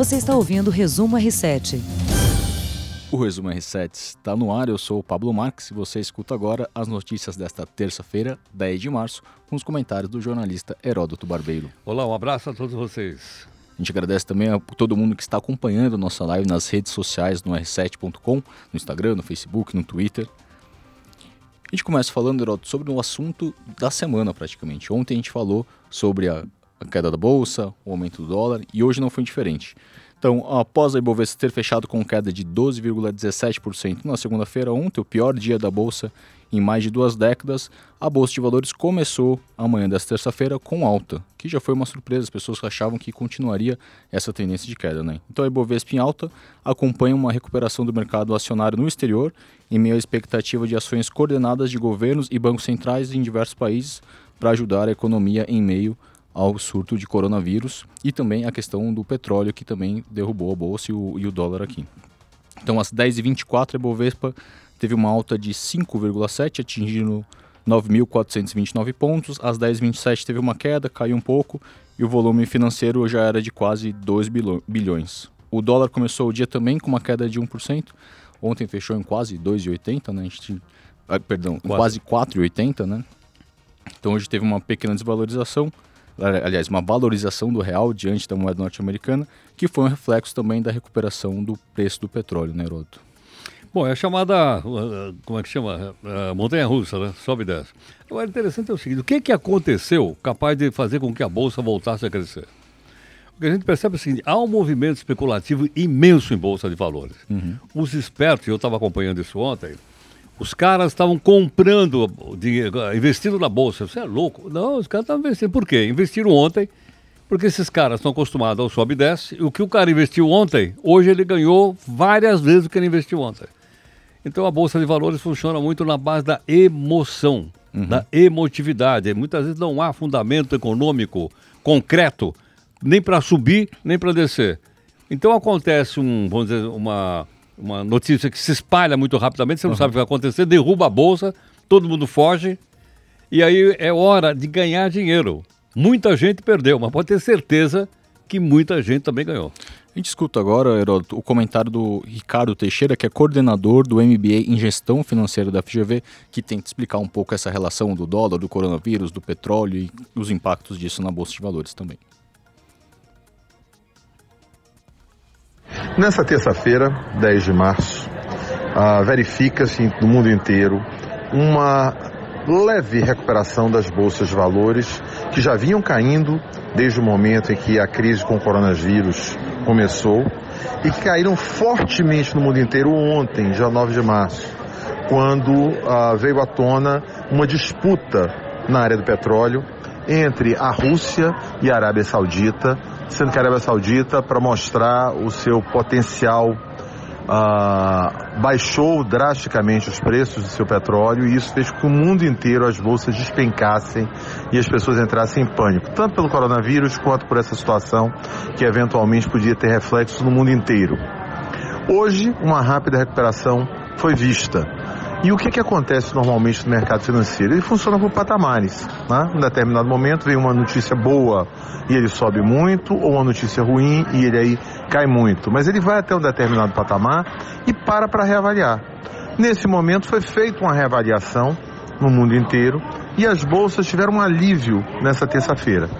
Você está ouvindo o Resumo R7. O Resumo R7 está no ar, eu sou o Pablo Marques e você escuta agora as notícias desta terça-feira, 10 de março, com os comentários do jornalista Heródoto Barbeiro. Olá, um abraço a todos vocês. A gente agradece também a todo mundo que está acompanhando nossa live nas redes sociais, no r7.com, no Instagram, no Facebook, no Twitter. A gente começa falando, Heródoto, sobre o assunto da semana praticamente. Ontem a gente falou sobre a, a queda da bolsa, o aumento do dólar e hoje não foi diferente. Então, após a Ibovespa ter fechado com queda de 12,17% na segunda-feira, ontem, o pior dia da bolsa em mais de duas décadas, a Bolsa de Valores começou amanhã desta terça-feira com alta, que já foi uma surpresa, as pessoas achavam que continuaria essa tendência de queda. Né? Então a Ibovespa em alta acompanha uma recuperação do mercado acionário no exterior, em meio à expectativa de ações coordenadas de governos e bancos centrais em diversos países para ajudar a economia em meio ao surto de coronavírus e também a questão do petróleo que também derrubou a bolsa e o, e o dólar aqui. Então, às 10h24, a Bovespa teve uma alta de 5,7, atingindo 9.429 pontos. Às 10h27 teve uma queda, caiu um pouco e o volume financeiro já era de quase 2 bilhões. O dólar começou o dia também com uma queda de 1%. Ontem fechou em quase 2,80, né? A gente, ah, perdão, quase 4,80, né? Então hoje teve uma pequena desvalorização aliás, uma valorização do real diante da moeda norte-americana, que foi um reflexo também da recuperação do preço do petróleo, né, Heroto? Bom, é a chamada, uh, como é que chama? Uh, montanha-russa, né? Sobe e desce. Agora, interessante é o seguinte, o que, que aconteceu capaz de fazer com que a Bolsa voltasse a crescer? O que a gente percebe é o seguinte, há um movimento especulativo imenso em Bolsa de Valores. Uhum. Os espertos, eu estava acompanhando isso ontem, os caras estavam comprando investindo na bolsa. Você é louco? Não, os caras estavam investindo. Por quê? Investiram ontem, porque esses caras estão acostumados ao sobe e desce. E o que o cara investiu ontem, hoje ele ganhou várias vezes o que ele investiu ontem. Então a bolsa de valores funciona muito na base da emoção, uhum. da emotividade. Muitas vezes não há fundamento econômico concreto, nem para subir, nem para descer. Então acontece um, vamos dizer, uma uma notícia que se espalha muito rapidamente, você não uhum. sabe o que vai acontecer, derruba a bolsa, todo mundo foge, e aí é hora de ganhar dinheiro. Muita gente perdeu, mas pode ter certeza que muita gente também ganhou. A gente escuta agora, Heródoto, o comentário do Ricardo Teixeira, que é coordenador do MBA em Gestão Financeira da FGV, que tenta explicar um pouco essa relação do dólar, do coronavírus, do petróleo e os impactos disso na Bolsa de Valores também. Nessa terça-feira, 10 de março, uh, verifica-se no mundo inteiro uma leve recuperação das bolsas de valores que já vinham caindo desde o momento em que a crise com o coronavírus começou e que caíram fortemente no mundo inteiro ontem, dia 9 de março, quando uh, veio à tona uma disputa na área do petróleo entre a Rússia e a Arábia Saudita sendo que a Arábia Saudita, para mostrar o seu potencial, uh, baixou drasticamente os preços do seu petróleo e isso fez com que o mundo inteiro as bolsas despencassem e as pessoas entrassem em pânico, tanto pelo coronavírus quanto por essa situação que eventualmente podia ter reflexos no mundo inteiro. Hoje, uma rápida recuperação foi vista. E o que, que acontece normalmente no mercado financeiro? Ele funciona por patamares. Né? Em determinado momento vem uma notícia boa e ele sobe muito, ou uma notícia ruim e ele aí cai muito. Mas ele vai até um determinado patamar e para para reavaliar. Nesse momento foi feita uma reavaliação no mundo inteiro e as bolsas tiveram um alívio nessa terça-feira.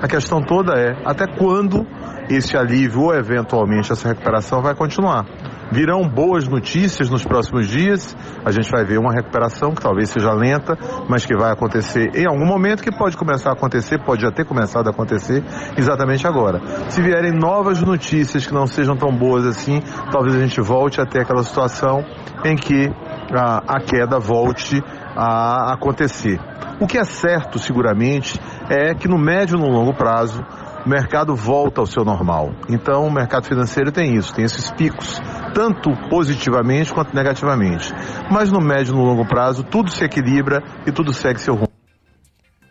A questão toda é até quando esse alívio ou eventualmente essa recuperação vai continuar. Virão boas notícias nos próximos dias. A gente vai ver uma recuperação que talvez seja lenta, mas que vai acontecer em algum momento, que pode começar a acontecer, pode já ter começado a acontecer exatamente agora. Se vierem novas notícias que não sejam tão boas assim, talvez a gente volte a ter aquela situação em que a, a queda volte a acontecer. O que é certo, seguramente, é que no médio e no longo prazo o mercado volta ao seu normal. Então, o mercado financeiro tem isso, tem esses picos, tanto positivamente quanto negativamente. Mas no médio e no longo prazo, tudo se equilibra e tudo segue seu rumo.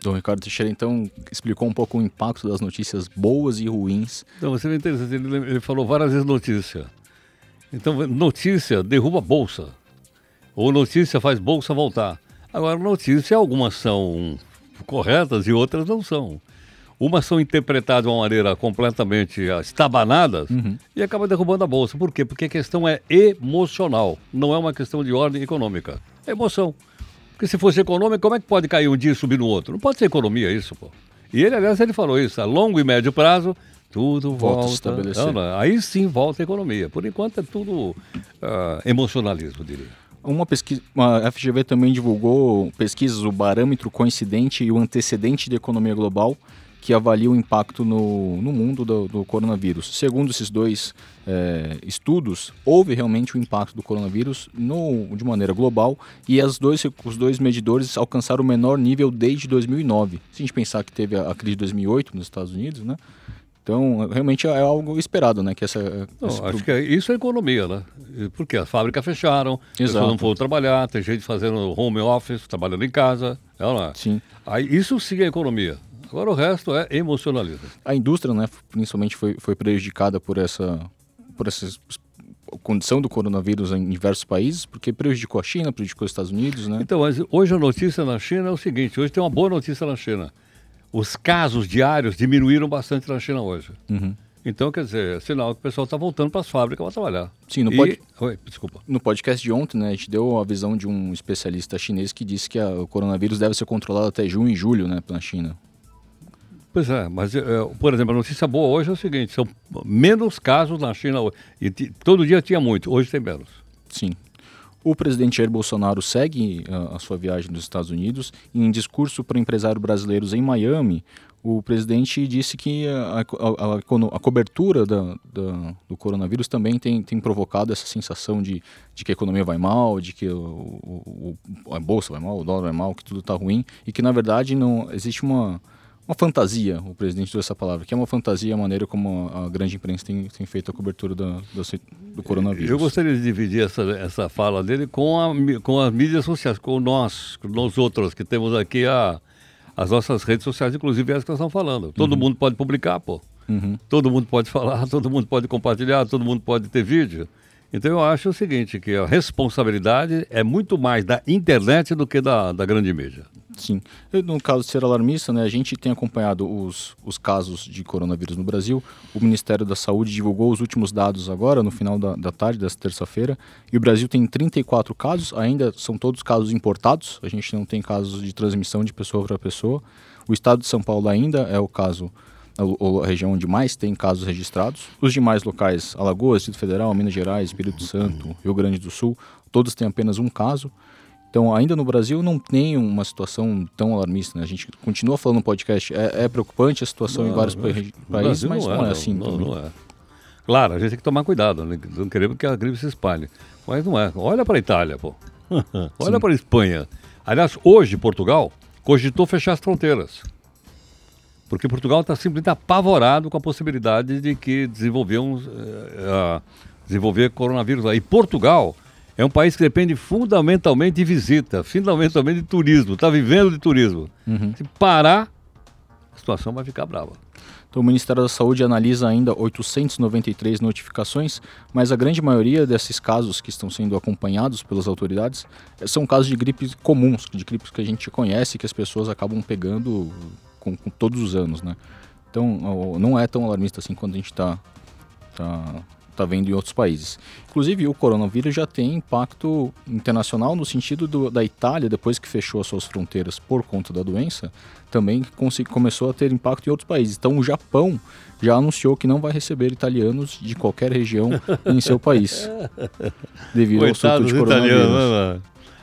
Dom Ricardo Teixeira, então, explicou um pouco o impacto das notícias boas e ruins. Então, você vê interessante, ele, ele falou várias vezes notícia. Então, notícia derruba a bolsa. Ou notícia faz bolsa voltar. Agora, notícia, algumas são corretas e outras não são. Umas são interpretadas de uma maneira completamente ah, estabanadas e acaba derrubando a bolsa. Por quê? Porque a questão é emocional, não é uma questão de ordem econômica. É emoção. Porque se fosse econômica, como é que pode cair um dia e subir no outro? Não pode ser economia isso, pô. E ele, aliás, ele falou isso, a longo e médio prazo, tudo Volta a volta. estabelecer. Não, não, aí sim volta a economia. Por enquanto é tudo ah, emocionalismo, diria. Uma pesquisa, a FGV também divulgou pesquisas, o parâmetro coincidente e o antecedente da economia global, que avalia o impacto no, no mundo do, do coronavírus. Segundo esses dois eh, estudos, houve realmente o impacto do coronavírus no, de maneira global e as dois, os dois medidores alcançaram o menor nível desde 2009. Se a gente pensar que teve a, a crise de 2008 nos Estados Unidos, né? Então, realmente é algo esperado, né? Que essa, Não, esse acho que é- isso é economia, né? Porque as fábricas fecharam, Exato. não foram trabalhar, tem gente fazendo home office, trabalhando em casa, é é? Sim. Aí, isso sim é economia. Agora o resto é emocionalismo. a indústria, né, principalmente foi, foi prejudicada por essa, por essa condição do coronavírus em diversos países, porque prejudicou a China, prejudicou os Estados Unidos, né? Então, hoje a notícia na China é o seguinte: hoje tem uma boa notícia na China. Os casos diários diminuíram bastante na China hoje. Uhum. Então, quer dizer, é sinal que o pessoal está voltando para as fábricas para trabalhar. Sim, não E- pode- Oi, desculpa. No podcast de ontem, né, a gente deu a visão de um especialista chinês que disse que a- o coronavírus deve ser controlado até junho e julho, né, na China. Pois é, mas, é, por exemplo, a notícia boa hoje é o seguinte: são menos casos na China hoje. E todo dia tinha muito, hoje tem menos. Sim. O presidente Jair Bolsonaro segue ah, a sua viagem dos Estados Unidos em discurso para empresários brasileiros em Miami, o presidente disse que a, a- a a cobertura da- da- do coronavírus também tem, tem provocado essa sensação de, de que a economia vai mal, de que o- o- a bolsa vai mal, o dólar vai mal, que tudo está ruim e que na verdade não existe uma, uma fantasia, o presidente usou essa palavra, que é uma fantasia a maneira como a, a grande imprensa tem, tem feito a cobertura da- do, do coronavírus. Eu gostaria de dividir essa, essa fala dele com, a, com as mídias sociais, com nós, com nós outros, que temos aqui a, as nossas redes sociais, inclusive as que nós estamos falando. Todo mundo pode publicar, pô. Uhum. Todo mundo pode falar, todo mundo pode compartilhar, todo mundo pode ter vídeo. Então eu acho o seguinte, que a responsabilidade é muito mais da internet do que da, da grande mídia. Sim. No caso de ser alarmista, né, a gente tem acompanhado os, os casos de coronavírus no Brasil. O Ministério da Saúde divulgou os últimos dados agora, no final da, da tarde, dessa terça-feira. E o Brasil tem 34 casos, ainda são todos casos importados. A gente não tem casos de transmissão de pessoa para pessoa. O estado de São Paulo ainda é o caso, o- a região onde mais tem casos registrados. Os demais locais, Alagoas, Distrito Federal, Minas Gerais, Espírito Santo, Rio Grande do Sul, todos têm apenas um caso. Então, ainda no Brasil não tem uma situação tão alarmista. Né? A gente continua falando no podcast, é, é preocupante a situação em vários No países, Brasil mas não é, assim Não, não é. Claro, a gente tem que tomar cuidado, né? não queremos que a gripe se espalhe. Mas não é. Olha para a Itália, pô. Olha para a Espanha. Aliás, hoje Portugal cogitou fechar as fronteiras. Porque Portugal está simplesmente apavorado com a possibilidade de que desenvolviam, eh, ah, desenvolver coronavírus lá. E Portugal é um país que depende fundamentalmente de visita, fundamentalmente de turismo, está vivendo de turismo. Uhum. Se parar, a situação vai ficar brava. Então, o Ministério da Saúde analisa ainda 893 notificações, mas a grande maioria desses casos que estão sendo acompanhados pelas autoridades eh, são casos de gripes comuns, de gripes que a gente conhece que as pessoas acabam pegando com, com todos os anos, né? Então, não é tão alarmista assim quanto a gente está tá, tá vendo em outros países. Inclusive, o coronavírus já tem impacto internacional no sentido do- da Itália, depois que fechou as suas fronteiras por conta da doença, também começou a ter impacto em outros países. Então, o Japão já anunciou que não vai receber italianos de qualquer região em seu país, devido ao surto de coronavírus. né?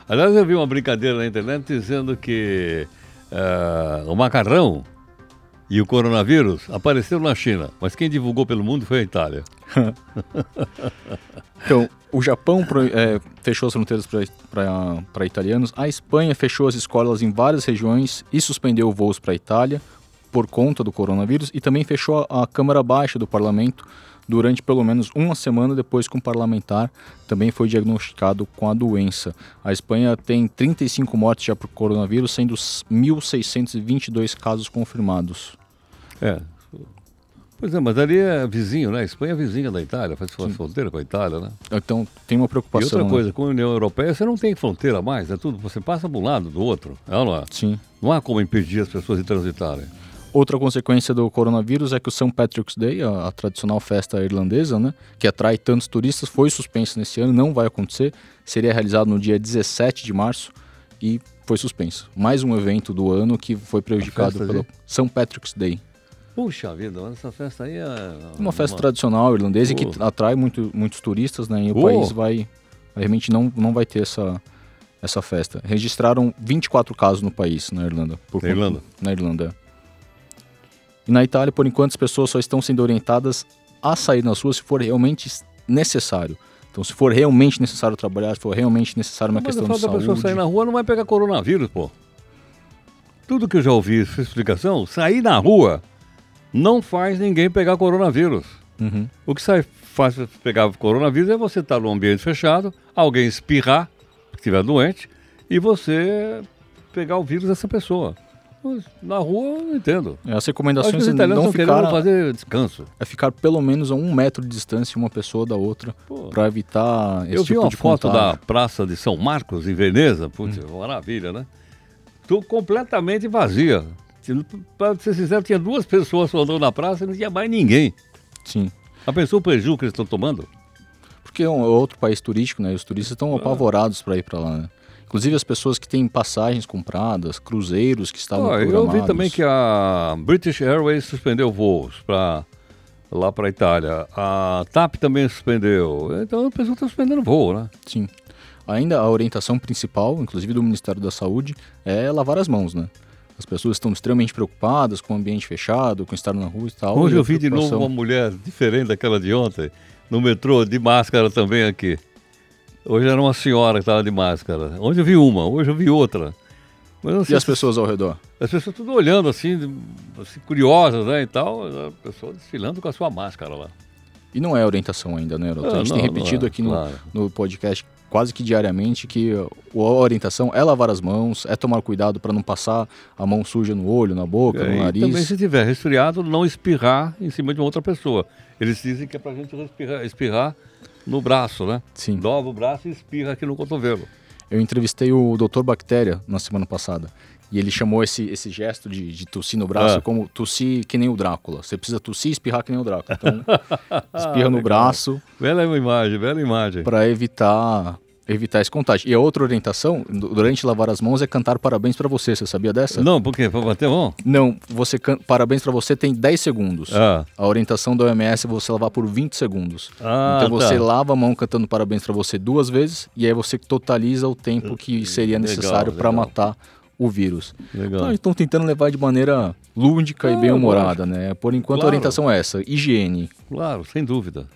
Aliás, eu vi uma brincadeira na internet dizendo que ah, o macarrão e o coronavírus apareceram na China, mas quem divulgou pelo mundo foi a Itália. Então, o Japão é, fechou as fronteiras para italianos, a Espanha fechou as escolas em várias regiões e suspendeu voos para a Itália por conta do coronavírus e também fechou a, a Câmara Baixa do Parlamento durante pelo menos uma semana depois que um parlamentar também foi diagnosticado com a doença. A Espanha tem 35 mortes já por coronavírus, sendo 1.622 casos confirmados. É. Pois é, mas ali é vizinho, né? A Espanha é vizinha da Itália, faz fronteira com a Itália, né? Então, tem uma E preocupação. outra né? coisa, com a União Europeia você não tem fronteira mais, é tudo, você passa de um lado do outro, é ou não é? Sim. Não há como impedir as pessoas de transitarem. Outra consequência do coronavírus é que o St. Patrick's Day, a, a, tradicional festa irlandesa, né, que atrai tantos turistas, foi suspenso nesse ano, não vai acontecer. Seria realizado no dia 17 de março e foi suspenso. Mais um evento do ano que foi prejudicado pelo St. Patrick's Day. Puxa vida, essa festa aí é. Uma festa uma... tradicional irlandesa que atrai muito, muitos turistas, né? E o país vai. Realmente não, não vai ter essa, essa festa. Registraram 24 casos no país, na Irlanda. na Irlanda? Na Irlanda. E na Itália, por enquanto, as pessoas só estão sendo orientadas a sair nas ruas se for realmente necessário. Então, se for realmente necessário trabalhar, se for realmente necessário uma Mas questão de saúde... Mas a pessoa sair na rua não vai pegar coronavírus, pô. Tudo que eu já ouvi essa explicação, sair na rua não faz ninguém pegar coronavírus. Uhum. O que sai, faz pegar coronavírus é você estar num ambiente fechado, alguém espirrar, se estiver doente, e você pegar o vírus dessa pessoa. Na rua, eu não entendo. É, as recomendações é não ficar fazer descanso. É ficar pelo menos a um metro de distância uma pessoa da outra para evitar esse Eu vi tipo uma de foto contágio. da Praça de São Marcos, em Veneza. Putz, hum. maravilha, né? Tô completamente vazia. Para ser sincero, tinha duas pessoas andando na praça e não tinha mais ninguém. Sim. A pessoa o prejuízo que eles estão tomando? Porque é um outro país turístico, né? Os turistas estão ah. apavorados para ir para lá, né? Inclusive as pessoas que têm passagens compradas, cruzeiros que estavam oh, Eu vi também que a British Airways suspendeu voos para lá para a Itália. A TAP também suspendeu. Então a pessoa está suspendendo voo, né? Sim. Ainda a orientação principal, inclusive do Ministério da Saúde, é lavar as mãos, né? As pessoas estão extremamente preocupadas com o ambiente fechado, com estar na rua e tal. Hoje eu vi de novo uma mulher diferente daquela de ontem, no metrô, de máscara também aqui. Hoje era uma senhora que estava de máscara. Hoje eu vi uma, hoje eu vi outra. e as pessoas ao redor? As pessoas tudo olhando assim, assim, curiosas, né, e tal. A pessoa desfilando com a sua máscara lá. E não é orientação ainda, né, Heroto? a gente não, tem repetido é, aqui no, claro. no podcast quase que diariamente que a orientação é lavar as mãos, é tomar cuidado para não passar a mão suja no olho, na boca, é, no nariz. também se tiver resfriado, não espirrar em cima de uma outra pessoa. Eles dizem que é para a gente espirrar, espirrar no braço, né? Sim. Dobra o braço e espirra aqui no cotovelo. Eu entrevistei o Dr. Bactéria na semana passada. E ele chamou esse, esse gesto de, de tossir no braço Ah. como tossir que nem o Drácula. Você precisa tossir e espirrar que nem o Drácula. Então, espirra no Legal. braço Bela imagem, bela imagem. para evitar evitar esse contágio. E a outra orientação, du- durante lavar as mãos, é cantar parabéns para você. Você sabia dessa? Não, por quê? Para bater mão? Não, você can... parabéns para você tem 10 segundos. Ah. A orientação da OMS é você lavar por 20 segundos. Ah, então você tá. lava a mão cantando parabéns para você duas vezes e aí você totaliza o tempo que seria Legal, necessário para matar o vírus. Legal. Então estão tentando levar de maneira lúdica e Ah, bem-humorada, né? Por enquanto Claro. a orientação é essa, higiene. Claro, sem dúvida.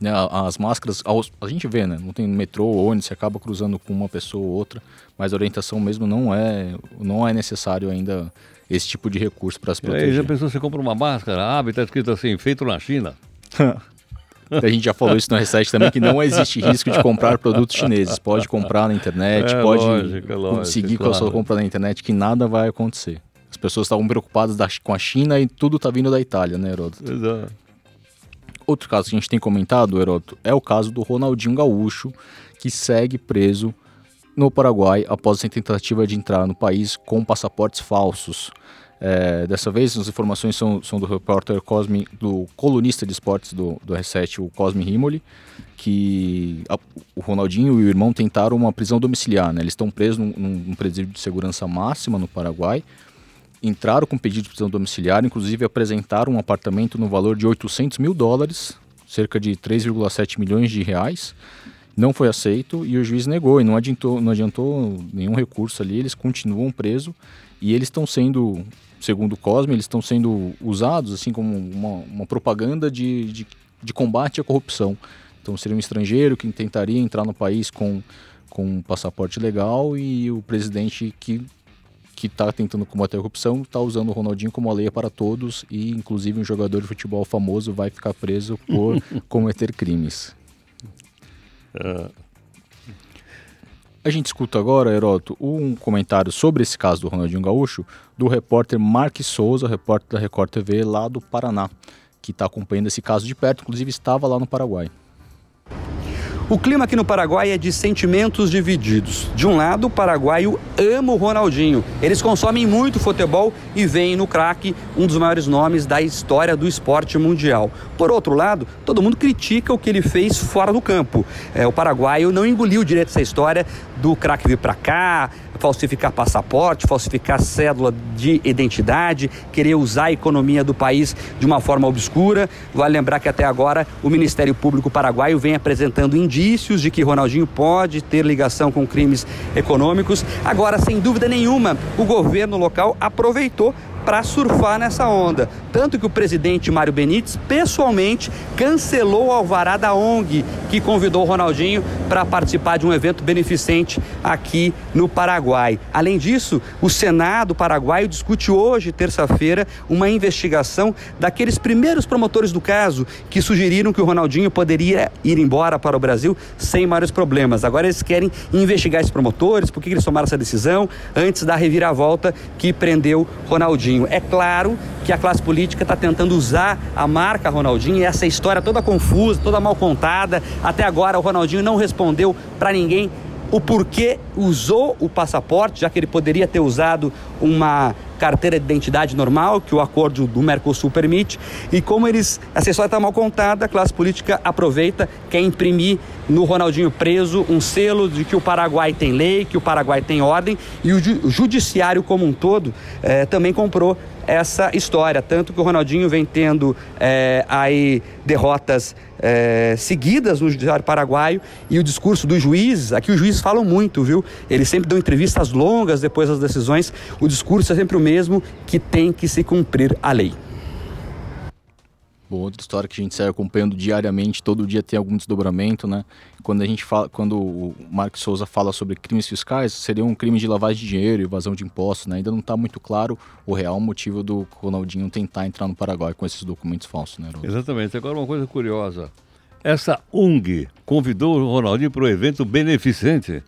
Né? As máscaras, a gente vê, né? Não tem metrô, ônibus, você acaba cruzando com uma pessoa ou outra, mas a orientação mesmo não é, não é necessário ainda esse tipo de recurso para se E aí proteger. já pensou, você compra uma máscara, abre, está escrito assim, feito na China. A gente já falou isso no Reset também, que não existe risco de comprar produtos chineses. Pode comprar na internet, É, pode lógico, é lógico, seguir com a sua claro. compra na internet, que nada vai acontecer. As pessoas estavam preocupadas da- com a China e tudo tá vindo da Itália, né, Heródoto? Exato. Outro caso que a gente tem comentado, Heródoto, é o caso do Ronaldinho Gaúcho, que segue preso no Paraguai após a tentativa de entrar no país com passaportes falsos. É, dessa vez, as informações são, são do repórter Cosme, do colunista de esportes do, do R7, o Cosme Rimoli, que a- o Ronaldinho e o irmão tentaram uma prisão domiciliar. Né? Eles estão presos num, num presídio de segurança máxima no Paraguai, entraram com pedido de prisão domiciliar, inclusive apresentaram um apartamento no valor de 800 mil dólares, cerca de 3,7 milhões de reais. Não foi aceito e o juiz negou e não adiantou, não adiantou nenhum recurso ali, eles continuam presos e eles estão sendo, segundo o Cosme, eles estão sendo usados assim como uma, uma propaganda de, de, de combate à corrupção. Então seria um estrangeiro que tentaria entrar no país com, com um passaporte legal e o presidente que que está tentando combater a corrupção está usando o Ronaldinho como lei para todos e inclusive um jogador de futebol famoso vai ficar preso por cometer crimes. A gente escuta agora, Heroto, um comentário sobre esse caso do Ronaldinho Gaúcho do repórter Mark Souza, repórter da Record TV lá do Paraná, que está acompanhando esse caso de perto, inclusive estava lá no Paraguai. O clima aqui no Paraguai é de sentimentos divididos. De um lado, o paraguaio ama o Ronaldinho. Eles consomem muito futebol e veem no craque um dos maiores nomes da história do esporte mundial. Por outro lado, todo mundo critica o que ele fez fora do campo. É, o paraguaio não engoliu direito essa história do craque vir para cá, falsificar passaporte, falsificar cédula de identidade, querer usar a economia do país de uma forma obscura. Vale lembrar que até agora o Ministério Público Paraguaio vem apresentando indícios de que Ronaldinho pode ter ligação com crimes econômicos. Agora, sem dúvida nenhuma, o governo local aproveitou para surfar nessa onda. Tanto que o presidente Mário Benítez pessoalmente cancelou o alvará da ONG que convidou o Ronaldinho para participar de um evento beneficente aqui no Paraguai. Além disso, o Senado paraguaio discute hoje, terça-feira, uma investigação daqueles primeiros promotores do caso que sugeriram que o Ronaldinho poderia ir embora para o Brasil sem maiores problemas. Agora eles querem investigar esses promotores, por que eles tomaram essa decisão antes da reviravolta que prendeu Ronaldinho. Ronaldinho. É claro que a classe política está tentando usar a marca Ronaldinho e essa história toda confusa, toda mal contada. Até agora o Ronaldinho não respondeu para ninguém o porquê usou o passaporte, já que ele poderia ter usado uma carteira de identidade normal, que o acordo do Mercosul permite, e como eles, essa história está mal contada, a classe política aproveita, quer imprimir no Ronaldinho preso um selo de que o Paraguai tem lei, que o Paraguai tem ordem, e o judiciário como um todo eh, também comprou essa história. Tanto que o Ronaldinho vem tendo é, aí derrotas é, seguidas no judiciário paraguaio e o discurso dos juízes, aqui os juízes falam muito, viu? Eles sempre dão entrevistas longas depois das decisões, o discurso é sempre o mesmo, que tem que se cumprir a lei. Bom, outra história que a gente segue acompanhando diariamente, todo dia tem algum desdobramento, né? Quando a gente fala, quando o Marcos Souza fala sobre crimes fiscais, seria um crime de lavagem de dinheiro evasão de impostos, né? Ainda não está muito claro o real motivo do Ronaldinho tentar entrar no Paraguai com esses documentos falsos, né? Exatamente. Agora uma coisa curiosa. Essa UNG convidou o Ronaldinho para o evento beneficente.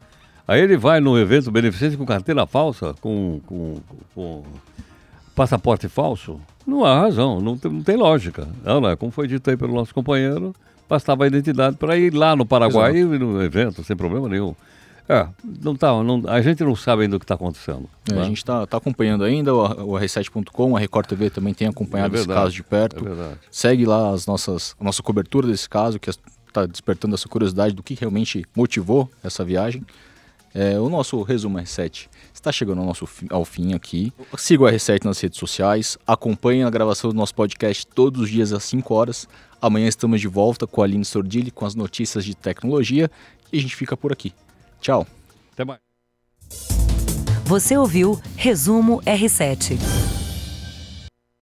Aí ele vai no evento beneficente com carteira falsa, com, com, com passaporte falso. Não há razão, não tem, não tem lógica. Não, é? Como foi dito aí pelo nosso companheiro, bastava a identidade para ir lá no Paraguai e no evento, sem problema nenhum. É, não tá, não, a gente não sabe ainda o que está acontecendo. É, né? A gente está tá acompanhando ainda, o, o R7.com, a Record TV também tem acompanhado É esse verdade, caso de perto. é. Segue lá as nossas, a nossa cobertura desse caso, que está despertando essa curiosidade do que realmente motivou essa viagem. É, o nosso resumo R7 está chegando ao, nosso, ao fim aqui. Siga o R7 nas redes sociais, acompanhe a gravação do nosso podcast todos os dias às 5 horas. Amanhã estamos de volta com a Aline Sordilli com as notícias de tecnologia e a gente fica por aqui. Tchau! Até mais. Você ouviu Resumo R7.